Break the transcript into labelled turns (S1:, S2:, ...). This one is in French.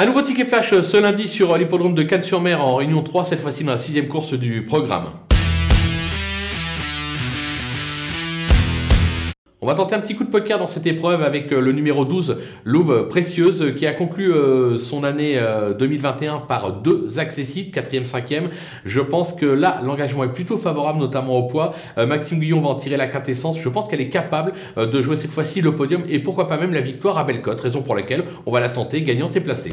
S1: Un nouveau ticket flash ce lundi sur l'hippodrome de Cannes-sur-Mer en Réunion 3, cette fois-ci dans la sixième course du programme. On va tenter un petit coup de poker dans cette épreuve avec euh, le numéro 12, Louve Précieuse, qui a conclu son année 2021 par deux accessites, 4e, 5e. Je pense que là, l'engagement est plutôt favorable, notamment au poids. Maxime Guillon va en tirer la quintessence. Je pense qu'elle est capable de jouer cette fois-ci le podium et pourquoi pas même la victoire à Bellecote, raison pour laquelle on va la tenter gagnante et placée.